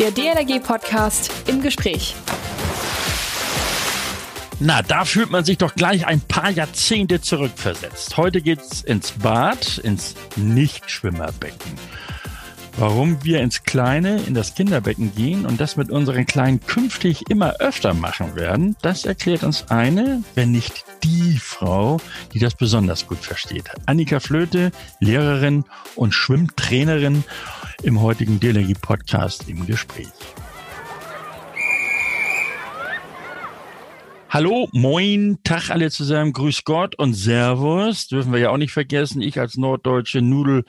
Der DLRG-Podcast im Gespräch. Na, da fühlt man sich doch gleich ein paar Jahrzehnte zurückversetzt. Heute geht's ins Bad, ins Nichtschwimmerbecken. Warum wir ins Kleine, in das Kinderbecken gehen und das mit unseren Kleinen künftig immer öfter machen werden, das erklärt uns eine, wenn nicht die Frau, die das besonders gut versteht. Annika Flöte, Lehrerin und Schwimmtrainerin im heutigen DLRG Podcast im Gespräch. Hallo, moin, Tag alle zusammen, grüß Gott und Servus. Dürfen wir ja auch nicht vergessen. Ich als norddeutsche Nudel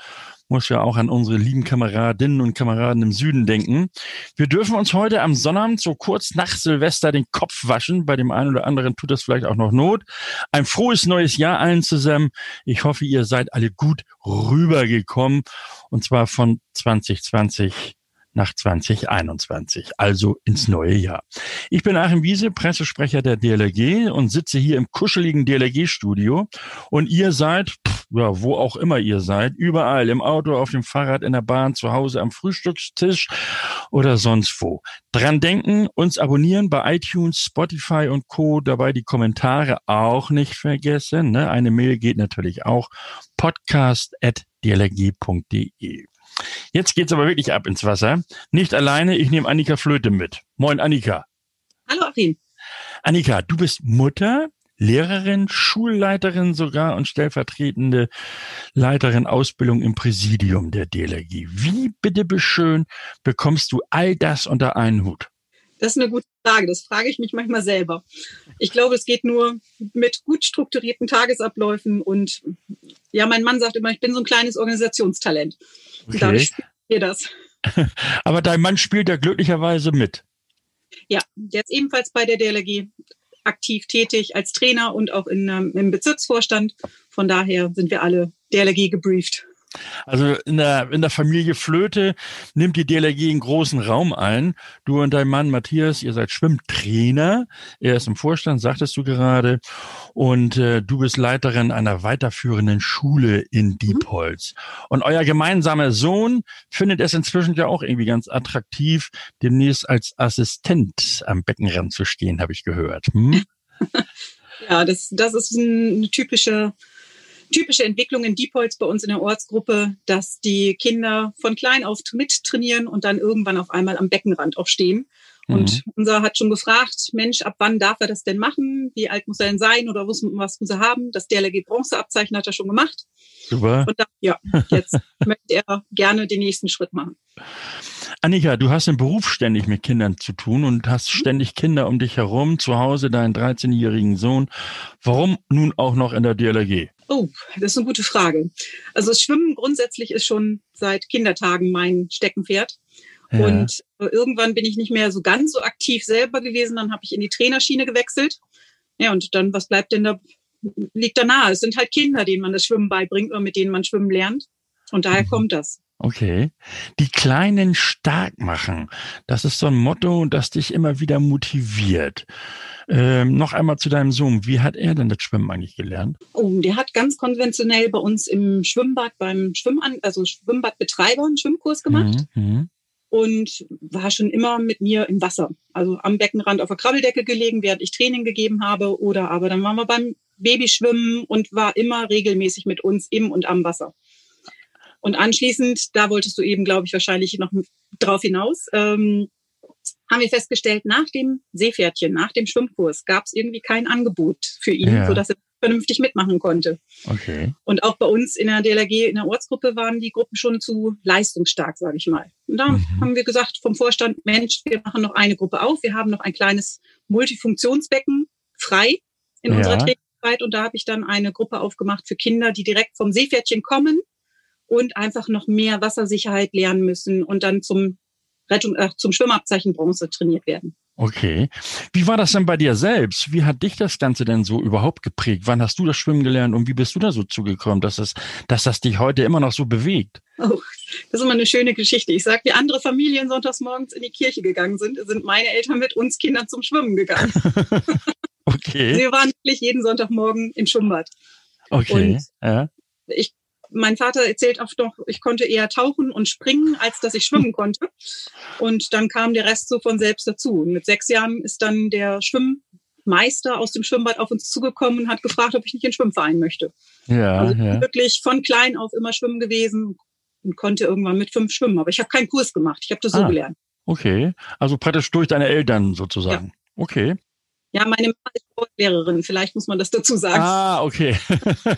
muss ja auch an unsere lieben Kameradinnen und Kameraden im Süden denken. Wir dürfen uns heute am Sonnabend so kurz nach Silvester den Kopf waschen. Bei dem einen oder anderen tut das vielleicht auch noch Not. Ein frohes neues Jahr allen zusammen. Ich hoffe, ihr seid alle gut rübergekommen. Und zwar von 2020 nach 2021, also ins neue Jahr. Ich bin Achim Wiese, Pressesprecher der DLRG und sitze hier im kuscheligen DLRG-Studio. Und ihr seid, pff, ja, wo auch immer ihr seid, überall, im Auto, auf dem Fahrrad, in der Bahn, zu Hause, am Frühstückstisch oder sonst wo. Dran denken, uns abonnieren bei iTunes, Spotify und Co. Dabei die Kommentare auch nicht vergessen. Ne? Eine Mail geht natürlich auch podcast.dlrg.de. Jetzt geht's aber wirklich ab ins Wasser. Nicht alleine, ich nehme Annika Flöte mit. Moin, Annika. Hallo, Achim. Annika, du bist Mutter, Lehrerin, Schulleiterin sogar und stellvertretende Leiterin Ausbildung im Präsidium der DLRG. Wie bitte beschön bekommst du all das unter einen Hut? Das ist eine gute Frage. Das frage ich mich manchmal selber. Ich glaube, es geht nur mit gut strukturierten Tagesabläufen und ja, mein Mann sagt immer, ich bin so ein kleines Organisationstalent. Okay. Dadurch spielt das. Aber dein Mann spielt ja glücklicherweise mit. Ja, der ist ebenfalls bei der DLRG aktiv tätig als Trainer und auch in, ähm, im Bezirksvorstand. Von daher sind wir alle DLRG gebrieft. Also in der, in der Familie Flöte nimmt die DLRG einen großen Raum ein. Du und dein Mann Matthias, ihr seid Schwimmtrainer. Er ist im Vorstand, sagtest du gerade. Und äh, du bist Leiterin einer weiterführenden Schule in mhm. Diepholz. Und euer gemeinsamer Sohn findet es inzwischen ja auch irgendwie ganz attraktiv, demnächst als Assistent am Beckenrand zu stehen, habe ich gehört. Hm? ja, das, das ist eine typische typische Entwicklung in Diepholz bei uns in der Ortsgruppe, dass die Kinder von klein auf mittrainieren und dann irgendwann auf einmal am Beckenrand auch stehen. Und mhm. unser hat schon gefragt, Mensch, ab wann darf er das denn machen? Wie alt muss er denn sein oder was, muss er haben? Das DLRG Bronzeabzeichen hat er schon gemacht. Super. Und dann, ja, jetzt möchte er gerne den nächsten Schritt machen. Annika, du hast im Beruf ständig mit Kindern zu tun und hast mhm. ständig Kinder um dich herum, zu Hause deinen 13-jährigen Sohn. Warum nun auch noch in der DLRG? Oh, das ist eine gute Frage. Also das Schwimmen grundsätzlich ist schon seit Kindertagen mein Steckenpferd. Ja. Und irgendwann bin ich nicht mehr so ganz so aktiv selber gewesen. Dann habe ich in die Trainerschiene gewechselt. Ja, und dann, was bleibt denn da, liegt da nahe? Es sind halt Kinder, denen man das Schwimmen beibringt oder mit denen man schwimmen lernt. Und daher mhm. kommt das. Okay. Die Kleinen stark machen. Das ist so ein Motto, das dich immer wieder motiviert. Ähm, noch einmal zu deinem Sohn. Wie hat er denn das Schwimmen eigentlich gelernt? Oh, der hat ganz konventionell bei uns im Schwimmbad beim Schwimman, also Schwimmbadbetreiber einen Schwimmkurs gemacht. Mhm. Und war schon immer mit mir im Wasser. Also am Beckenrand auf der Krabbeldecke gelegen, während ich Training gegeben habe. Oder aber dann waren wir beim Babyschwimmen und war immer regelmäßig mit uns im und am Wasser. Und anschließend, da wolltest du eben, glaube ich, wahrscheinlich noch drauf hinaus, ähm, haben wir festgestellt, nach dem Seepferdchen, nach dem Schwimmkurs, gab es irgendwie kein Angebot für ihn, ja. sodass er vernünftig mitmachen konnte. Okay. Und auch bei uns in der DLRG, in der Ortsgruppe, waren die Gruppen schon zu leistungsstark, sage ich mal. Und da mhm. haben wir gesagt vom Vorstand, Mensch, wir machen noch eine Gruppe auf. Wir haben noch ein kleines Multifunktionsbecken frei in ja. unserer Tätigkeit. Und da habe ich dann eine Gruppe aufgemacht für Kinder, die direkt vom Seepferdchen kommen und einfach noch mehr Wassersicherheit lernen müssen und dann zum Rettung, äh, zum Schwimmabzeichen Bronze trainiert werden. Okay. Wie war das denn bei dir selbst? Wie hat dich das Ganze denn so überhaupt geprägt? Wann hast du das Schwimmen gelernt und wie bist du da so zugekommen, dass das, dass das dich heute immer noch so bewegt? Oh, das ist immer eine schöne Geschichte. Ich sage, wie andere Familien sonntags morgens in die Kirche gegangen sind, sind meine Eltern mit uns Kindern zum Schwimmen gegangen. okay. Wir waren wirklich jeden Sonntagmorgen im Schwimmbad. Okay. Und ja. ich mein Vater erzählt oft doch, ich konnte eher tauchen und springen, als dass ich schwimmen konnte. Und dann kam der Rest so von selbst dazu. Und mit sechs Jahren ist dann der Schwimmmeister aus dem Schwimmbad auf uns zugekommen und hat gefragt, ob ich nicht in den Schwimmverein möchte. Ja, also ja. wirklich von klein auf immer schwimmen gewesen und konnte irgendwann mit fünf schwimmen. Aber ich habe keinen Kurs gemacht. Ich habe das ah, so gelernt. Okay, also praktisch durch deine Eltern sozusagen. Ja. Okay. Ja, meine Mama ist Sportlehrerin, vielleicht muss man das dazu sagen. Ah, okay.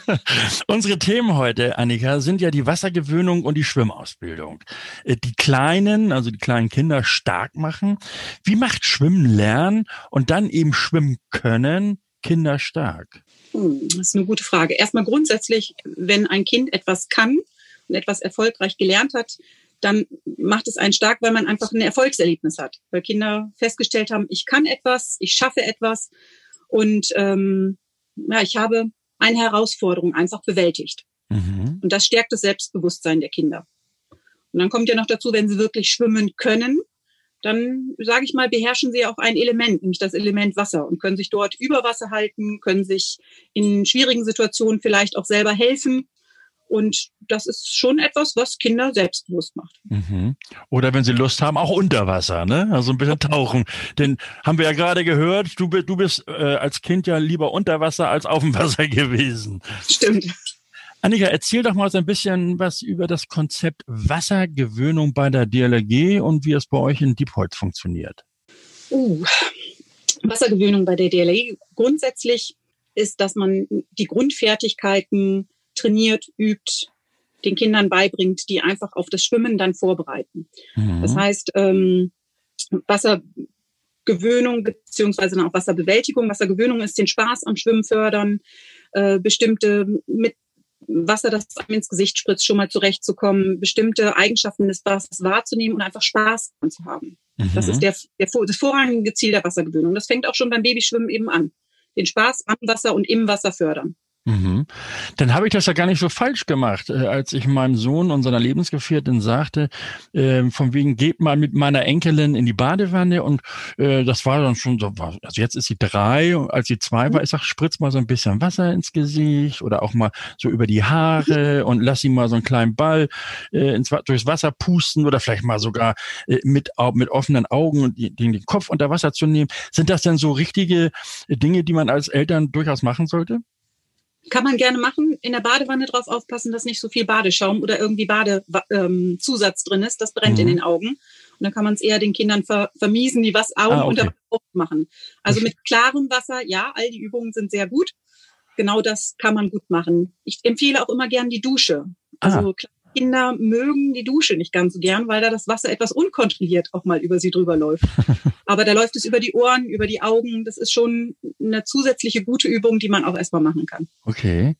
Unsere Themen heute, Annika, sind ja die Wassergewöhnung und die Schwimmausbildung. Äh, die Kleinen, also die kleinen Kinder stark machen. Wie macht Schwimmen lernen und dann eben schwimmen können Kinder stark? Hm, das ist eine gute Frage. Erstmal grundsätzlich, wenn ein Kind etwas kann und etwas erfolgreich gelernt hat, dann macht es einen stark, weil man einfach ein Erfolgserlebnis hat. Weil Kinder festgestellt haben, ich kann etwas, ich schaffe etwas und ähm, ja, ich habe eine Herausforderung einfach bewältigt. Mhm. Und das stärkt das Selbstbewusstsein der Kinder. Und dann kommt ja noch dazu, wenn sie wirklich schwimmen können, dann sage ich mal, beherrschen sie auch ein Element, nämlich das Element Wasser und können sich dort über Wasser halten, können sich in schwierigen Situationen vielleicht auch selber helfen und das ist schon etwas, was Kinder selbstbewusst macht. Mhm. Oder wenn sie Lust haben, auch unter Wasser, ne? Also ein bisschen tauchen. Denn haben wir ja gerade gehört, du, du bist äh, als Kind ja lieber unter Wasser als auf dem Wasser gewesen. Stimmt. Annika, erzähl doch mal so ein bisschen was über das Konzept Wassergewöhnung bei der DLRG und wie es bei euch in Diepholz funktioniert. Uh, Wassergewöhnung bei der DLRG grundsätzlich ist, dass man die Grundfertigkeiten trainiert, übt, den Kindern beibringt, die einfach auf das Schwimmen dann vorbereiten. Mhm. Das heißt, ähm, Wassergewöhnung beziehungsweise auch Wasserbewältigung. Wassergewöhnung ist den Spaß am Schwimmen fördern, äh, bestimmte mit Wasser, das einem ins Gesicht spritzt, schon mal zurechtzukommen, bestimmte Eigenschaften des Wassers wahrzunehmen und einfach Spaß daran zu haben. Mhm. Das ist der, der, das vorrangige Ziel der Wassergewöhnung. Das fängt auch schon beim Babyschwimmen eben an. Den Spaß am Wasser und im Wasser fördern. Mhm. Dann habe ich das ja gar nicht so falsch gemacht, äh, als ich meinem Sohn und seiner Lebensgefährtin sagte, äh, von wegen geht mal mit meiner Enkelin in die Badewanne und äh, das war dann schon so, also jetzt ist sie drei und als sie zwei war, ich sag, spritz mal so ein bisschen Wasser ins Gesicht oder auch mal so über die Haare und lass sie mal so einen kleinen Ball äh, ins, durchs Wasser pusten oder vielleicht mal sogar äh, mit, mit offenen Augen den, den Kopf unter Wasser zu nehmen. Sind das denn so richtige Dinge, die man als Eltern durchaus machen sollte? Kann man gerne machen. In der Badewanne drauf aufpassen, dass nicht so viel Badeschaum oder irgendwie Badezusatz ähm, drin ist. Das brennt mhm. in den Augen. Und dann kann man es eher den Kindern ver vermiesen, die was Augen ah, okay. unter machen. Also mit klarem Wasser, ja, all die Übungen sind sehr gut. Genau das kann man gut machen. Ich empfehle auch immer gern die Dusche. Also ah. Kinder mögen die Dusche nicht ganz so gern, weil da das Wasser etwas unkontrolliert auch mal über sie drüber läuft. Aber da läuft es über die Ohren, über die Augen. Das ist schon eine zusätzliche gute Übung, die man auch erstmal machen kann. Okay.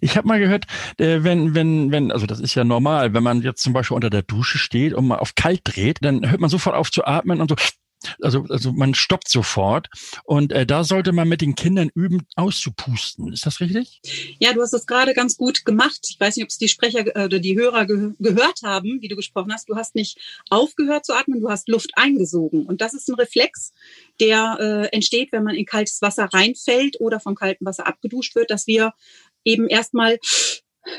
Ich habe mal gehört, äh, wenn, wenn, wenn, also das ist ja normal, wenn man jetzt zum Beispiel unter der Dusche steht und mal auf kalt dreht, dann hört man sofort auf zu atmen und so also, also man stoppt sofort. Und äh, da sollte man mit den Kindern üben, auszupusten. Ist das richtig? Ja, du hast das gerade ganz gut gemacht. Ich weiß nicht, ob es die Sprecher äh, oder die Hörer ge gehört haben, wie du gesprochen hast. Du hast nicht aufgehört zu atmen, du hast Luft eingesogen. Und das ist ein Reflex, der äh, entsteht, wenn man in kaltes Wasser reinfällt oder vom kalten Wasser abgeduscht wird, dass wir eben erstmal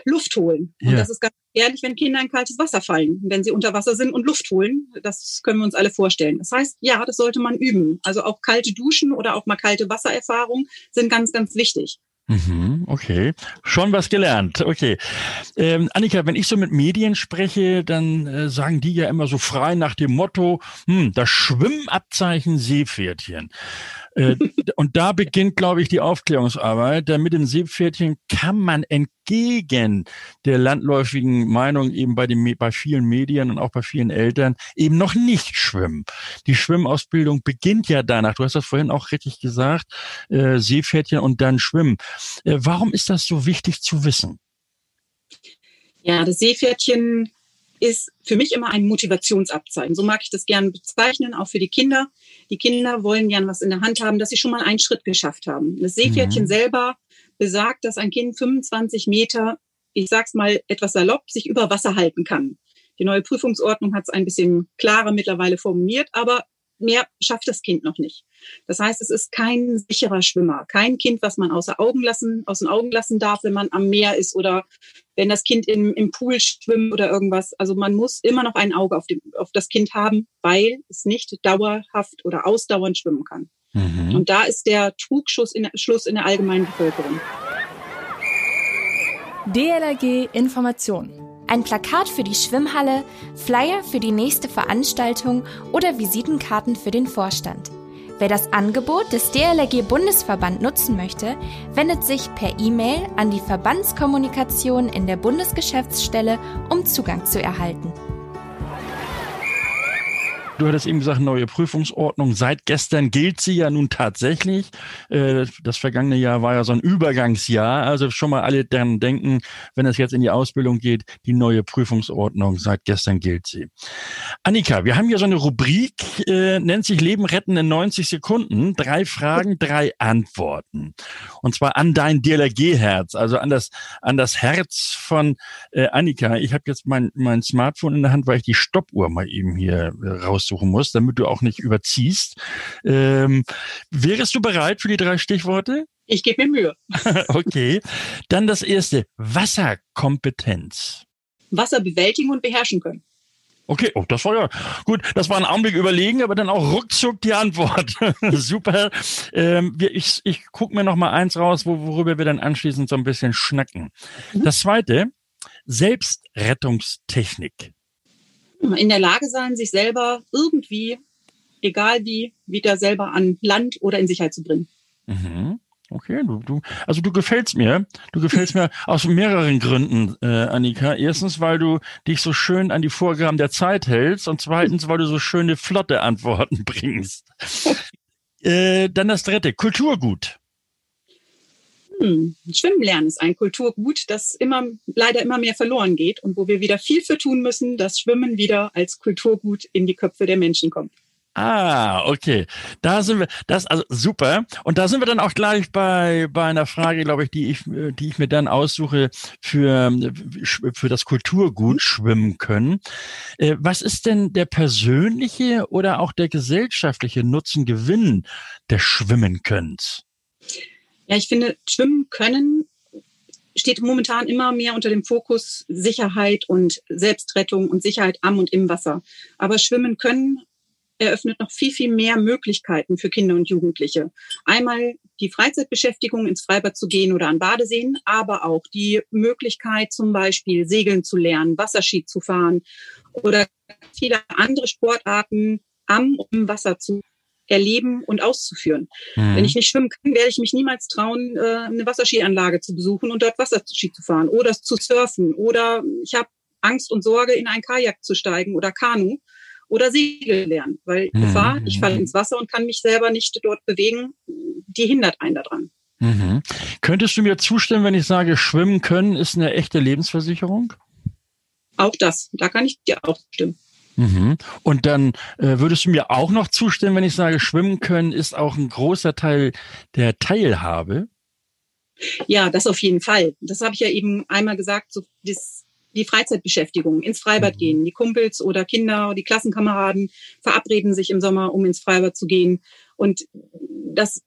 Luft holen. Und ja. das ist ganz ehrlich, wenn Kinder in kaltes Wasser fallen, wenn sie unter Wasser sind und Luft holen. Das können wir uns alle vorstellen. Das heißt, ja, das sollte man üben. Also auch kalte Duschen oder auch mal kalte Wassererfahrung sind ganz, ganz wichtig. Mhm, okay, schon was gelernt. Okay. Ähm, Annika, wenn ich so mit Medien spreche, dann äh, sagen die ja immer so frei nach dem Motto, hm, das Schwimmabzeichen Seepferdchen. Äh, und da beginnt, glaube ich, die Aufklärungsarbeit. Denn mit dem Seepferdchen kann man entgegen der landläufigen Meinung eben bei, den, bei vielen Medien und auch bei vielen Eltern eben noch nicht schwimmen. Die Schwimmausbildung beginnt ja danach. Du hast das vorhin auch richtig gesagt. Äh, Seepferdchen und dann schwimmen. Äh, warum ist das so wichtig zu wissen? Ja, das Seepferdchen ist für mich immer ein Motivationsabzeichen. So mag ich das gerne bezeichnen, auch für die Kinder. Die Kinder wollen gern was in der Hand haben, dass sie schon mal einen Schritt geschafft haben. Das Seepferdchen mhm. selber besagt, dass ein Kind 25 Meter, ich sag's mal etwas salopp, sich über Wasser halten kann. Die neue Prüfungsordnung hat es ein bisschen klarer mittlerweile formuliert, aber mehr schafft das Kind noch nicht. Das heißt, es ist kein sicherer Schwimmer, kein Kind, was man außer Augen lassen, aus den Augen lassen darf, wenn man am Meer ist oder wenn das Kind im, im Pool schwimmt oder irgendwas. Also man muss immer noch ein Auge auf, dem, auf das Kind haben, weil es nicht dauerhaft oder ausdauernd schwimmen kann. Mhm. Und da ist der Trugschluss in, Schluss in der allgemeinen Bevölkerung. DLRG Information. Ein Plakat für die Schwimmhalle, Flyer für die nächste Veranstaltung oder Visitenkarten für den Vorstand. Wer das Angebot des DLRG Bundesverband nutzen möchte, wendet sich per E-Mail an die Verbandskommunikation in der Bundesgeschäftsstelle, um Zugang zu erhalten. Du hattest eben gesagt, neue Prüfungsordnung. Seit gestern gilt sie ja nun tatsächlich. Äh, das vergangene Jahr war ja so ein Übergangsjahr. Also schon mal alle daran denken, wenn es jetzt in die Ausbildung geht, die neue Prüfungsordnung. Seit gestern gilt sie. Annika, wir haben hier so eine Rubrik, äh, nennt sich Leben retten in 90 Sekunden. Drei Fragen, drei Antworten. Und zwar an dein DLRG-Herz, also an das, an das Herz von äh, Annika. Ich habe jetzt mein, mein Smartphone in der Hand, weil ich die Stoppuhr mal eben hier raus raussuchen musst, damit du auch nicht überziehst. Ähm, wärst du bereit für die drei Stichworte? Ich gebe mir Mühe. okay. Dann das erste. Wasserkompetenz. Wasser bewältigen und beherrschen können. Okay, oh, das war ja gut. Das war ein Augenblick überlegen, aber dann auch ruckzuck die Antwort. Super. Ähm, ich ich gucke mir noch mal eins raus, wo, worüber wir dann anschließend so ein bisschen schnacken. Mhm. Das zweite, Selbstrettungstechnik in der Lage sein, sich selber irgendwie, egal wie, wieder selber an Land oder in Sicherheit zu bringen. Mhm. Okay, du, du, also du gefällst mir. Du gefällst mir aus mehreren Gründen, äh, Annika. Erstens, weil du dich so schön an die Vorgaben der Zeit hältst und zweitens, weil du so schöne, flotte Antworten bringst. äh, dann das dritte, Kulturgut. Hm, Schwimmen lernen ist ein Kulturgut, das immer, leider immer mehr verloren geht und wo wir wieder viel für tun müssen, dass Schwimmen wieder als Kulturgut in die Köpfe der Menschen kommt. Ah, okay. Da sind wir, das also super. Und da sind wir dann auch gleich bei bei einer Frage, glaube ich, die ich die ich mir dann aussuche für für das Kulturgut schwimmen können. Äh, was ist denn der persönliche oder auch der gesellschaftliche Nutzen Gewinn des Schwimmenkönns? Ja, ich finde, schwimmen können steht momentan immer mehr unter dem Fokus Sicherheit und Selbstrettung und Sicherheit am und im Wasser. Aber schwimmen können eröffnet noch viel, viel mehr Möglichkeiten für Kinder und Jugendliche. Einmal die Freizeitbeschäftigung ins Freibad zu gehen oder an Badeseen, aber auch die Möglichkeit zum Beispiel Segeln zu lernen, Wasserski zu fahren oder viele andere Sportarten am und im Wasser zu erleben und auszuführen. Mhm. Wenn ich nicht schwimmen kann, werde ich mich niemals trauen, äh, eine Wasserskianlage zu besuchen und dort Wasserski zu fahren oder zu surfen oder ich habe Angst und Sorge, in ein Kajak zu steigen oder Kanu oder Segel lernen, weil mhm. Gefahr, ich falle ins Wasser und kann mich selber nicht dort bewegen, die hindert einen daran. Mhm. Könntest du mir zustimmen, wenn ich sage, schwimmen können ist eine echte Lebensversicherung? Auch das, da kann ich dir auch stimmen. Mhm. Und dann äh, würdest du mir auch noch zustimmen, wenn ich sage, schwimmen können ist auch ein großer Teil der Teilhabe? Ja, das auf jeden Fall. Das habe ich ja eben einmal gesagt, so das, die Freizeitbeschäftigung, ins Freibad mhm. gehen. Die Kumpels oder Kinder, die Klassenkameraden verabreden sich im Sommer, um ins Freibad zu gehen. Und das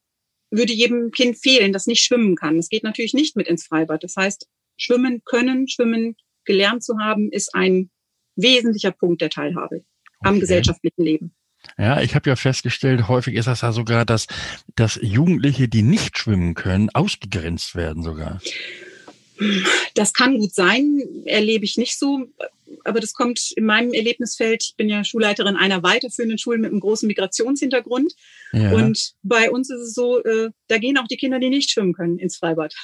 würde jedem Kind fehlen, das nicht schwimmen kann. Das geht natürlich nicht mit ins Freibad. Das heißt, schwimmen können, schwimmen gelernt zu haben, ist ein wesentlicher Punkt der Teilhabe okay. am gesellschaftlichen Leben. Ja, ich habe ja festgestellt, häufig ist das ja sogar, dass, dass Jugendliche, die nicht schwimmen können, ausgegrenzt werden sogar. Das kann gut sein, erlebe ich nicht so. Aber das kommt in meinem Erlebnisfeld. Ich bin ja Schulleiterin einer weiterführenden Schule mit einem großen Migrationshintergrund. Ja. Und bei uns ist es so, äh, da gehen auch die Kinder, die nicht schwimmen können, ins Freibad.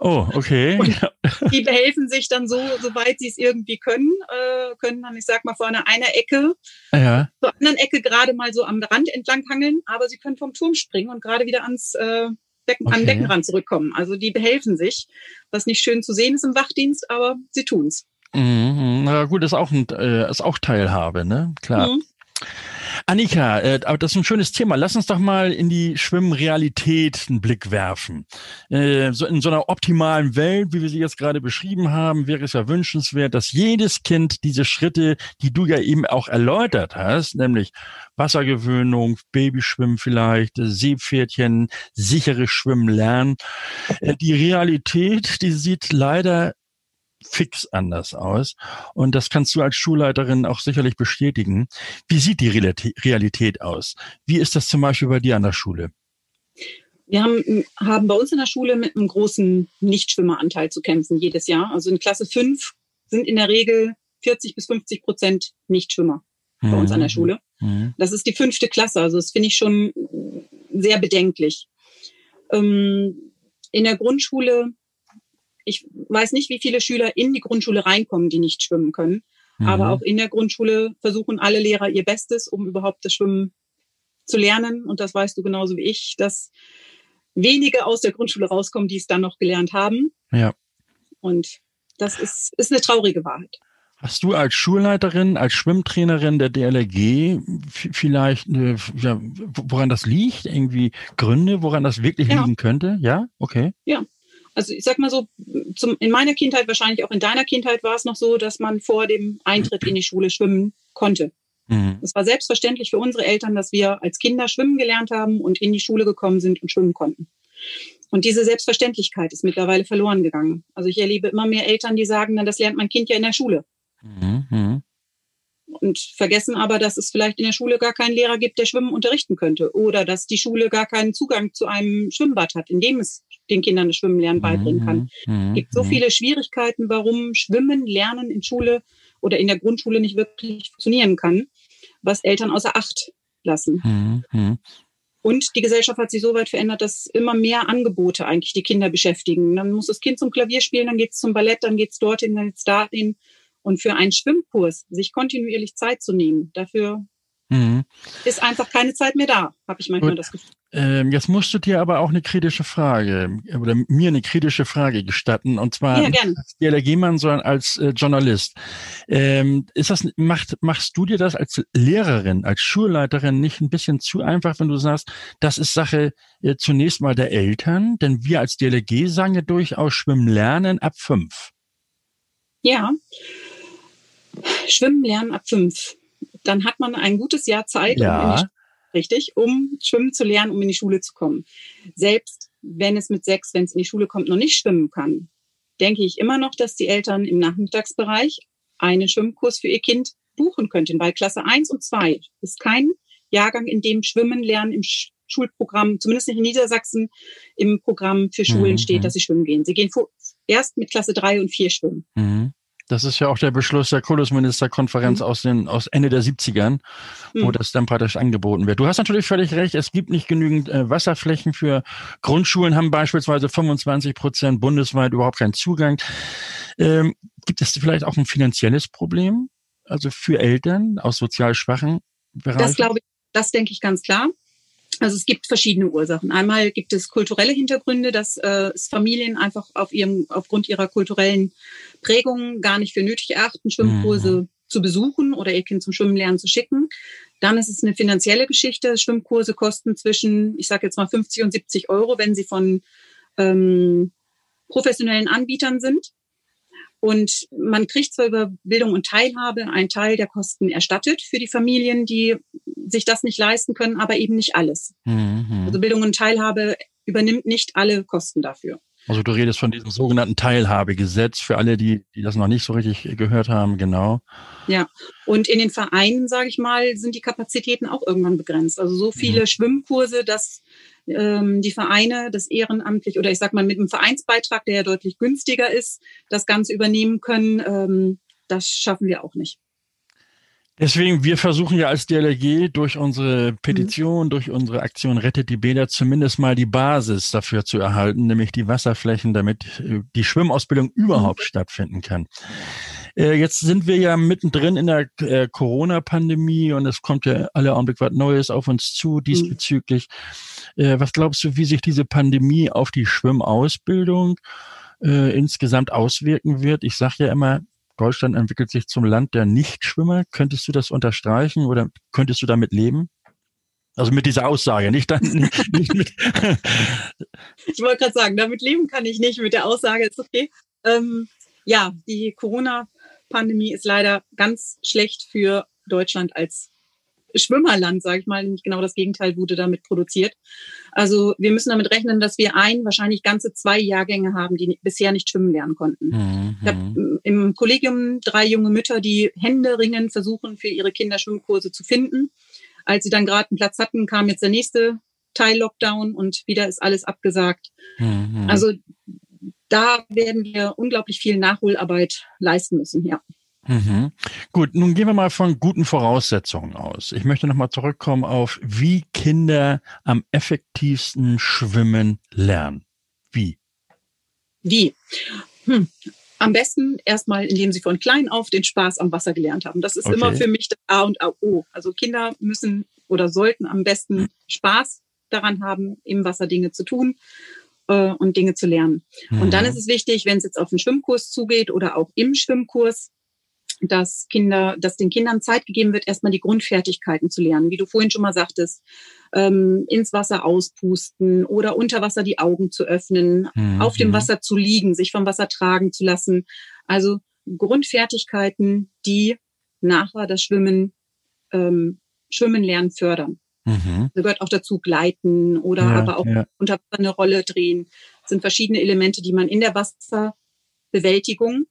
Oh, okay. Und die behelfen sich dann so, soweit sie es irgendwie können, äh, können dann, ich sag mal, vor einer, einer Ecke ja. zur anderen Ecke gerade mal so am Rand entlang hangeln, aber sie können vom Turm springen und gerade wieder ans äh, Becken, okay. an Beckenrand zurückkommen. Also die behelfen sich, was nicht schön zu sehen ist im Wachdienst, aber sie tun's. Mhm. Na gut, ist auch, ein, äh, ist auch Teilhabe, ne? Klar. Mhm. Annika, äh, aber das ist ein schönes Thema. Lass uns doch mal in die Schwimmrealität einen Blick werfen. Äh, so in so einer optimalen Welt, wie wir sie jetzt gerade beschrieben haben, wäre es ja wünschenswert, dass jedes Kind diese Schritte, die du ja eben auch erläutert hast, nämlich Wassergewöhnung, Babyschwimmen vielleicht, Seepferdchen, sichere Schwimmen lernen. Äh, die Realität, die sieht leider fix anders aus. Und das kannst du als Schulleiterin auch sicherlich bestätigen. Wie sieht die Realität aus? Wie ist das zum Beispiel bei dir an der Schule? Wir haben, haben bei uns in der Schule mit einem großen Nichtschwimmeranteil zu kämpfen jedes Jahr. Also in Klasse 5 sind in der Regel 40 bis 50 Prozent Nichtschwimmer bei uns an der mhm. Schule. Mhm. Das ist die fünfte Klasse. Also das finde ich schon sehr bedenklich. Ähm, in der Grundschule ich weiß nicht, wie viele Schüler in die Grundschule reinkommen, die nicht schwimmen können. Mhm. Aber auch in der Grundschule versuchen alle Lehrer ihr Bestes, um überhaupt das Schwimmen zu lernen. Und das weißt du genauso wie ich, dass wenige aus der Grundschule rauskommen, die es dann noch gelernt haben. Ja. Und das ist, ist eine traurige Wahrheit. Hast du als Schulleiterin, als Schwimmtrainerin der DLRG vielleicht, äh, ja, woran das liegt? Irgendwie Gründe, woran das wirklich ja. liegen könnte? Ja, okay. Ja, also ich sag mal so, zum, in meiner Kindheit, wahrscheinlich auch in deiner Kindheit war es noch so, dass man vor dem Eintritt in die Schule schwimmen konnte. Mhm. Es war selbstverständlich für unsere Eltern, dass wir als Kinder schwimmen gelernt haben und in die Schule gekommen sind und schwimmen konnten. Und diese Selbstverständlichkeit ist mittlerweile verloren gegangen. Also ich erlebe immer mehr Eltern, die sagen, dann das lernt mein Kind ja in der Schule. Mhm. mhm und vergessen aber, dass es vielleicht in der Schule gar keinen Lehrer gibt, der Schwimmen unterrichten könnte oder dass die Schule gar keinen Zugang zu einem Schwimmbad hat, in dem es den Kindern das Schwimmen lernen beibringen kann. Mhm. Es gibt so mhm. viele Schwierigkeiten, warum Schwimmen lernen in Schule oder in der Grundschule nicht wirklich funktionieren kann, was Eltern außer Acht lassen. Mhm. mhm. Und die Gesellschaft hat sich so weit verändert, dass immer mehr Angebote eigentlich die Kinder beschäftigen. Dann muss das Kind zum Klavier spielen, dann geht es zum Ballett, dann geht es dorthin, dann geht es dahin. Und für einen Schwimmkurs sich kontinuierlich Zeit zu nehmen, dafür mhm. ist einfach keine Zeit mehr da, habe ich manchmal Gut. das Gefühl. Ähm, jetzt musst du dir aber auch eine kritische Frage oder mir eine kritische Frage gestatten und zwar ja, nicht als DLRG-Mann, sondern als äh, Journalist. Ähm, ist das macht machst du dir das als Lehrerin, als Schulleiterin nicht ein bisschen zu einfach, wenn du sagst, das ist Sache äh, zunächst mal der Eltern, denn wir als DLRG sagen ja durchaus Schwimmen lernen ab fünf. Ja, Schwimmen lernen ab fünf. Dann hat man ein gutes Jahr Zeit, ja. um richtig, um schwimmen zu lernen, um in die Schule zu kommen. Selbst wenn es mit sechs, wenn es in die Schule kommt, noch nicht schwimmen kann, denke ich immer noch, dass die Eltern im Nachmittagsbereich einen Schwimmkurs für ihr Kind buchen könnten, weil Klasse eins und zwei ist kein Jahrgang, in dem Schwimmen lernen im Schulprogramm, zumindest nicht in Niedersachsen, im Programm für Schulen mhm. steht, dass sie schwimmen gehen. Sie gehen vor, erst mit Klasse drei und vier schwimmen. Mhm. Das ist ja auch der Beschluss der Kultusministerkonferenz mhm. aus den aus Ende der 70ern, mhm. wo das dann praktisch angeboten wird. Du hast natürlich völlig recht, es gibt nicht genügend äh, Wasserflächen für Grundschulen, haben beispielsweise 25 Prozent bundesweit überhaupt keinen Zugang. Ähm, gibt es vielleicht auch ein finanzielles Problem, also für Eltern aus sozial schwachen Bereichen? Das glaube ich, das denke ich ganz klar. Also es gibt verschiedene Ursachen. Einmal gibt es kulturelle Hintergründe, dass äh, es Familien einfach auf ihrem, aufgrund ihrer kulturellen Prägung gar nicht für nötig erachten, Schwimmkurse mhm. zu besuchen oder ihr Kind zum Schwimmen lernen zu schicken. Dann ist es eine finanzielle Geschichte. Schwimmkurse kosten zwischen, ich sage jetzt mal 50 und 70 Euro, wenn sie von ähm, professionellen Anbietern sind. Und man kriegt zwar über Bildung und Teilhabe einen Teil der Kosten erstattet für die Familien, die sich das nicht leisten können, aber eben nicht alles. Mhm. Also Bildung und Teilhabe übernimmt nicht alle Kosten dafür. Also du redest von diesem sogenannten Teilhabegesetz für alle, die, die das noch nicht so richtig gehört haben, genau. Ja, und in den Vereinen, sage ich mal, sind die Kapazitäten auch irgendwann begrenzt. Also so viele mhm. Schwimmkurse, dass ähm, die Vereine das ehrenamtlich oder ich sag mal mit einem Vereinsbeitrag, der ja deutlich günstiger ist, das Ganze übernehmen können. Ähm, das schaffen wir auch nicht. Deswegen, wir versuchen ja als DLRG durch unsere Petition, mhm. durch unsere Aktion Rettet die Bäder zumindest mal die Basis dafür zu erhalten, nämlich die Wasserflächen, damit äh, die Schwimmausbildung überhaupt mhm. stattfinden kann. Äh, jetzt sind wir ja mittendrin in der äh, Corona-Pandemie und es kommt ja alle Augenblick was Neues auf uns zu mhm. diesbezüglich. Mhm. Was glaubst du, wie sich diese Pandemie auf die Schwimmausbildung äh, insgesamt auswirken wird? Ich sage ja immer, Deutschland entwickelt sich zum Land der Nichtschwimmer. Könntest du das unterstreichen oder könntest du damit leben? Also mit dieser Aussage, nicht dann. Nicht, mit ich wollte gerade sagen, damit leben kann ich nicht. Mit der Aussage ist okay. Ähm, ja, die Corona-Pandemie ist leider ganz schlecht für Deutschland als Schwimmerland, sage ich mal. Nicht genau das Gegenteil wurde damit produziert. Also wir müssen damit rechnen, dass wir ein, wahrscheinlich ganze zwei Jahrgänge haben, die bisher nicht schwimmen lernen konnten. Mhm. Ich habe im Kollegium drei junge Mütter, die händeringend versuchen, für ihre Kinder Schwimmkurse zu finden. Als sie dann gerade einen Platz hatten, kam jetzt der nächste Teil Lockdown und wieder ist alles abgesagt. Mhm. Also da werden wir unglaublich viel Nachholarbeit leisten müssen, ja. Mhm. Gut, nun gehen wir mal von guten Voraussetzungen aus. Ich möchte nochmal zurückkommen auf, wie Kinder am effektivsten schwimmen lernen. Wie? Wie? Hm. Am besten erstmal, indem sie von klein auf den Spaß am Wasser gelernt haben. Das ist okay. immer für mich das A und O. Also Kinder müssen oder sollten am besten Spaß daran haben, im Wasser Dinge zu tun äh, und Dinge zu lernen. Mhm. Und dann mhm. ist es wichtig, wenn es jetzt auf einen Schwimmkurs zugeht oder auch im Schwimmkurs, dass Kinder, dass den Kindern Zeit gegeben wird, erstmal die Grundfertigkeiten zu lernen, wie du vorhin schon mal sagtest, ähm, ins Wasser auspusten oder unter Wasser die Augen zu öffnen, mhm. auf dem Wasser zu liegen, sich vom Wasser tragen zu lassen. Also Grundfertigkeiten, die nachher das Schwimmen, ähm, Schwimmen lernen fördern. Mhm. Da gehört auch dazu Gleiten oder ja, aber auch ja. unter Wasser eine Rolle drehen. Das sind verschiedene Elemente, die man in der Wasserbewältigung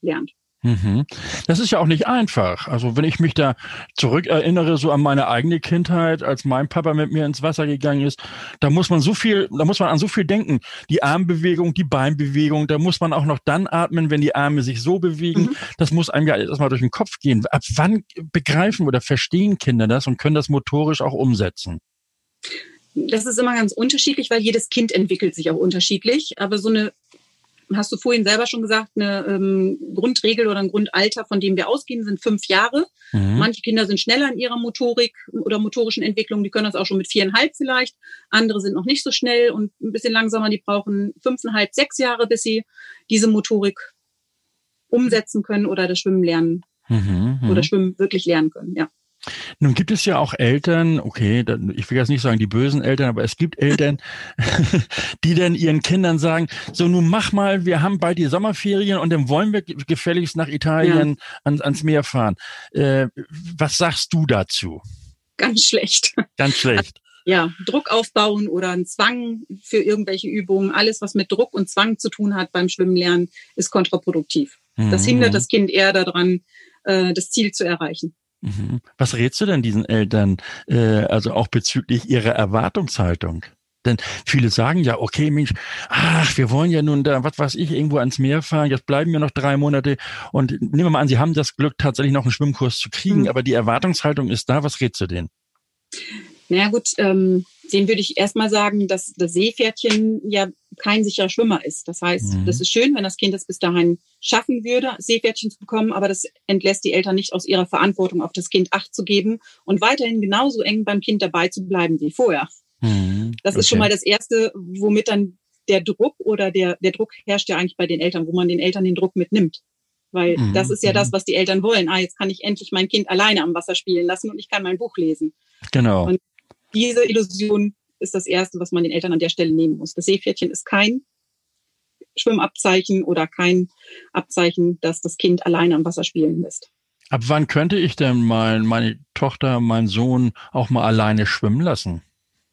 lernt. Mhm. Das ist ja auch nicht einfach. Also wenn ich mich da zurückerinnere, so an meine eigene Kindheit, als mein Papa mit mir ins Wasser gegangen ist, da muss man so viel, da muss man an so viel denken. Die Armbewegung, die Beinbewegung, da muss man auch noch dann atmen, wenn die Arme sich so bewegen. Mhm. Das muss einem ja erstmal durch den Kopf gehen. Ab wann begreifen oder verstehen Kinder das und können das motorisch auch umsetzen? Das ist immer ganz unterschiedlich, weil jedes Kind entwickelt sich auch unterschiedlich. Aber so eine hast du vorhin selber schon gesagt, eine ähm, Grundregel oder ein Grundalter, von dem wir ausgehen, sind fünf Jahre. Mhm. Manche Kinder sind schneller in ihrer Motorik oder motorischen Entwicklung, die können das auch schon mit viereinhalb vielleicht. Andere sind noch nicht so schnell und ein bisschen langsamer, die brauchen fünfeinhalb, sechs Jahre, bis sie diese Motorik umsetzen können oder das Schwimmen lernen mhm, oder mhm. Schwimmen wirklich lernen können, ja. Nun gibt es ja auch Eltern, okay, ich will jetzt nicht sagen die bösen Eltern, aber es gibt Eltern, die dann ihren Kindern sagen, so nun mach mal, wir haben bald die Sommerferien und dann wollen wir gefälligst nach Italien ja. ans, ans Meer fahren. Äh, was sagst du dazu? Ganz schlecht. Ganz schlecht. Ja, Druck aufbauen oder einen Zwang für irgendwelche Übungen, alles, was mit Druck und Zwang zu tun hat beim Schwimmen lernen, ist kontraproduktiv. Das mhm. hindert das Kind eher daran, äh, das Ziel zu erreichen. Mhm. Was rätst du denn diesen Eltern, äh, also auch bezüglich ihrer Erwartungshaltung? Denn viele sagen ja, okay, Mensch, ach, wir wollen ja nun da, was weiß ich, irgendwo ans Meer fahren, jetzt bleiben wir noch drei Monate und nehmen wir mal an, sie haben das Glück, tatsächlich noch einen Schwimmkurs zu kriegen, mhm. aber die Erwartungshaltung ist da, was rätst du denen? Naja gut, ähm, den würde ich erstmal sagen, dass das Seepferdchen ja kein sicherer Schwimmer ist. Das heißt, mhm. das ist schön, wenn das Kind es bis dahin schaffen würde, Seepferdchen zu bekommen, aber das entlässt die Eltern nicht aus ihrer Verantwortung, auf das Kind Acht zu geben und weiterhin genauso eng beim Kind dabei zu bleiben wie vorher. Mhm. Das okay. ist schon mal das Erste, womit dann der Druck oder der, der Druck herrscht ja eigentlich bei den Eltern, wo man den Eltern den Druck mitnimmt. Weil mhm. das ist ja das, mhm. was die Eltern wollen. Ah, jetzt kann ich endlich mein Kind alleine am Wasser spielen lassen und ich kann mein Buch lesen. Genau. Und diese Illusion ist das Erste, was man den Eltern an der Stelle nehmen muss. Das Seepferdchen ist kein Schwimmabzeichen oder kein Abzeichen, dass das Kind alleine am Wasser spielen lässt. Ab wann könnte ich denn mein, meine Tochter, meinen Sohn auch mal alleine schwimmen lassen?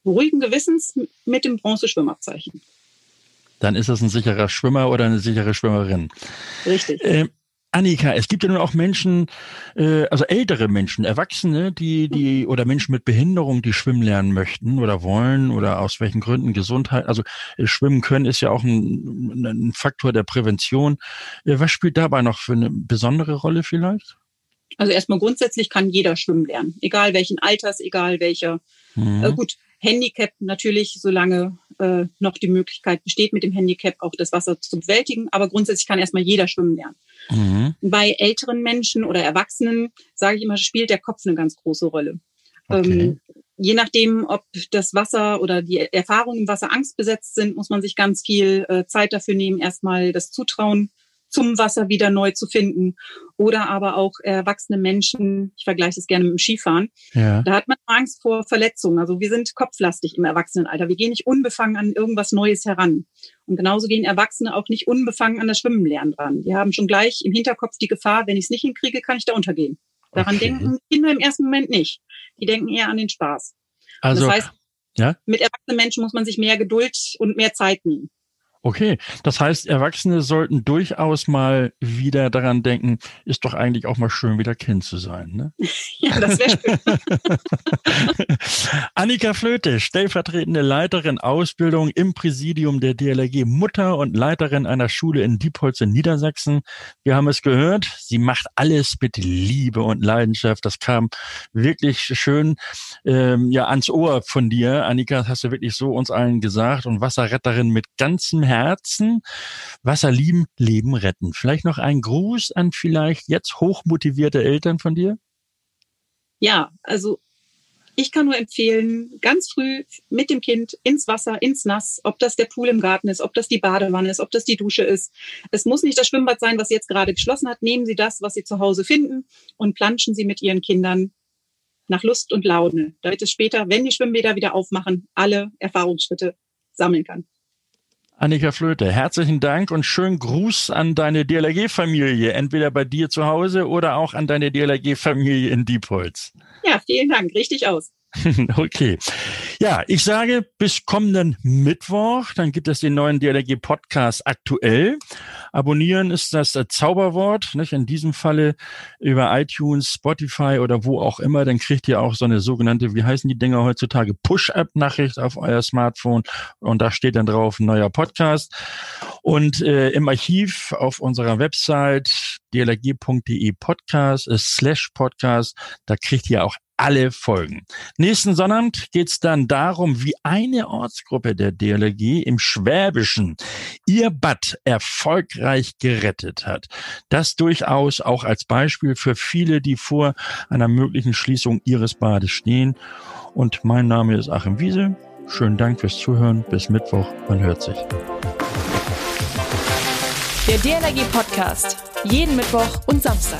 Ruhigen Gewissens mit dem Bronzeschwimmabzeichen. Dann ist das ein sicherer Schwimmer oder eine sichere Schwimmerin. Richtig. Äh, Annika, es gibt ja nun auch Menschen, äh, also ältere Menschen, Erwachsene, die, die oder Menschen mit Behinderung, die schwimmen lernen möchten oder wollen oder aus welchen Gründen Gesundheit. Also äh, schwimmen können ist ja auch ein, ein Faktor der Prävention. Äh, was spielt dabei noch für eine besondere Rolle vielleicht? Also erstmal grundsätzlich kann jeder schwimmen lernen, egal welchen Alters, egal welcher. Mhm. Äh, gut, Handicap natürlich, solange äh, noch die Möglichkeit besteht, mit dem Handicap auch das Wasser zu bewältigen. Aber grundsätzlich kann erstmal jeder schwimmen lernen. Mhm. Bei älteren Menschen oder Erwachsenen, sage ich immer, spielt der Kopf eine ganz große Rolle. Okay. Ähm, je nachdem, ob das Wasser oder die Erfahrungen im Wasser angstbesetzt sind, muss man sich ganz viel äh, Zeit dafür nehmen, erstmal das Zutrauen zum Wasser wieder neu zu finden. Oder aber auch erwachsene Menschen, ich vergleiche es gerne mit dem Skifahren, ja. da hat man Angst vor Verletzungen. Also wir sind kopflastig im Erwachsenenalter. Wir gehen nicht unbefangen an irgendwas Neues heran. Und genauso gehen Erwachsene auch nicht unbefangen an das Schwimmen lernen dran. Die haben schon gleich im Hinterkopf die Gefahr, wenn ich es nicht hinkriege, kann ich da untergehen. Daran okay. denken Kinder im ersten Moment nicht. Die denken eher an den Spaß. Also, das heißt, ja? mit erwachsenen Menschen muss man sich mehr Geduld und mehr Zeit nehmen. Okay, das heißt, Erwachsene sollten durchaus mal wieder daran denken, ist doch eigentlich auch mal schön, wieder Kind zu sein. Ne? ja, das wäre schön. Annika Flöte, stellvertretende Leiterin Ausbildung im Präsidium der DLRG, Mutter und Leiterin einer Schule in Diepholz in Niedersachsen. Wir haben es gehört, sie macht alles mit Liebe und Leidenschaft. Das kam wirklich schön ähm, ja ans Ohr von dir. Annika, das hast du wirklich so uns allen gesagt und Wasserretterin mit ganzem Herzen. Wasser lieben, Leben retten. Vielleicht noch ein Gruß an vielleicht jetzt hochmotivierte Eltern von dir? Ja, also ich kann nur empfehlen, ganz früh mit dem Kind ins Wasser, ins Nass, ob das der Pool im Garten ist, ob das die Badewanne ist, ob das die Dusche ist. Es muss nicht das Schwimmbad sein, was jetzt gerade geschlossen hat. Nehmen Sie das, was Sie zu Hause finden und planschen Sie mit Ihren Kindern nach Lust und Laune, damit es später, wenn die Schwimmbäder wieder aufmachen, alle Erfahrungsschritte sammeln kann. Annika Flöte, herzlichen Dank und schönen Gruß an deine DLRG-Familie, entweder bei dir zu Hause oder auch an deine DLRG-Familie in Diepholz. Ja, vielen Dank, richtig aus. Okay. Ja, ich sage bis kommenden Mittwoch, dann gibt es den neuen DLRG Podcast aktuell. Abonnieren ist das Zauberwort, nicht? In diesem Falle über iTunes, Spotify oder wo auch immer, dann kriegt ihr auch so eine sogenannte, wie heißen die Dinger heutzutage, Push-Up-Nachricht auf euer Smartphone und da steht dann drauf neuer Podcast. Und äh, im Archiv auf unserer Website dlrg.de Podcast, äh, slash Podcast, da kriegt ihr auch alle Folgen. Nächsten Sonnabend geht es dann darum, wie eine Ortsgruppe der DLRG im Schwäbischen ihr Bad erfolgreich gerettet hat. Das durchaus auch als Beispiel für viele, die vor einer möglichen Schließung ihres Bades stehen. Und mein Name ist Achim Wiese. Schönen Dank fürs Zuhören. Bis Mittwoch. Man hört sich. Der DLRG Podcast. Jeden Mittwoch und Samstag.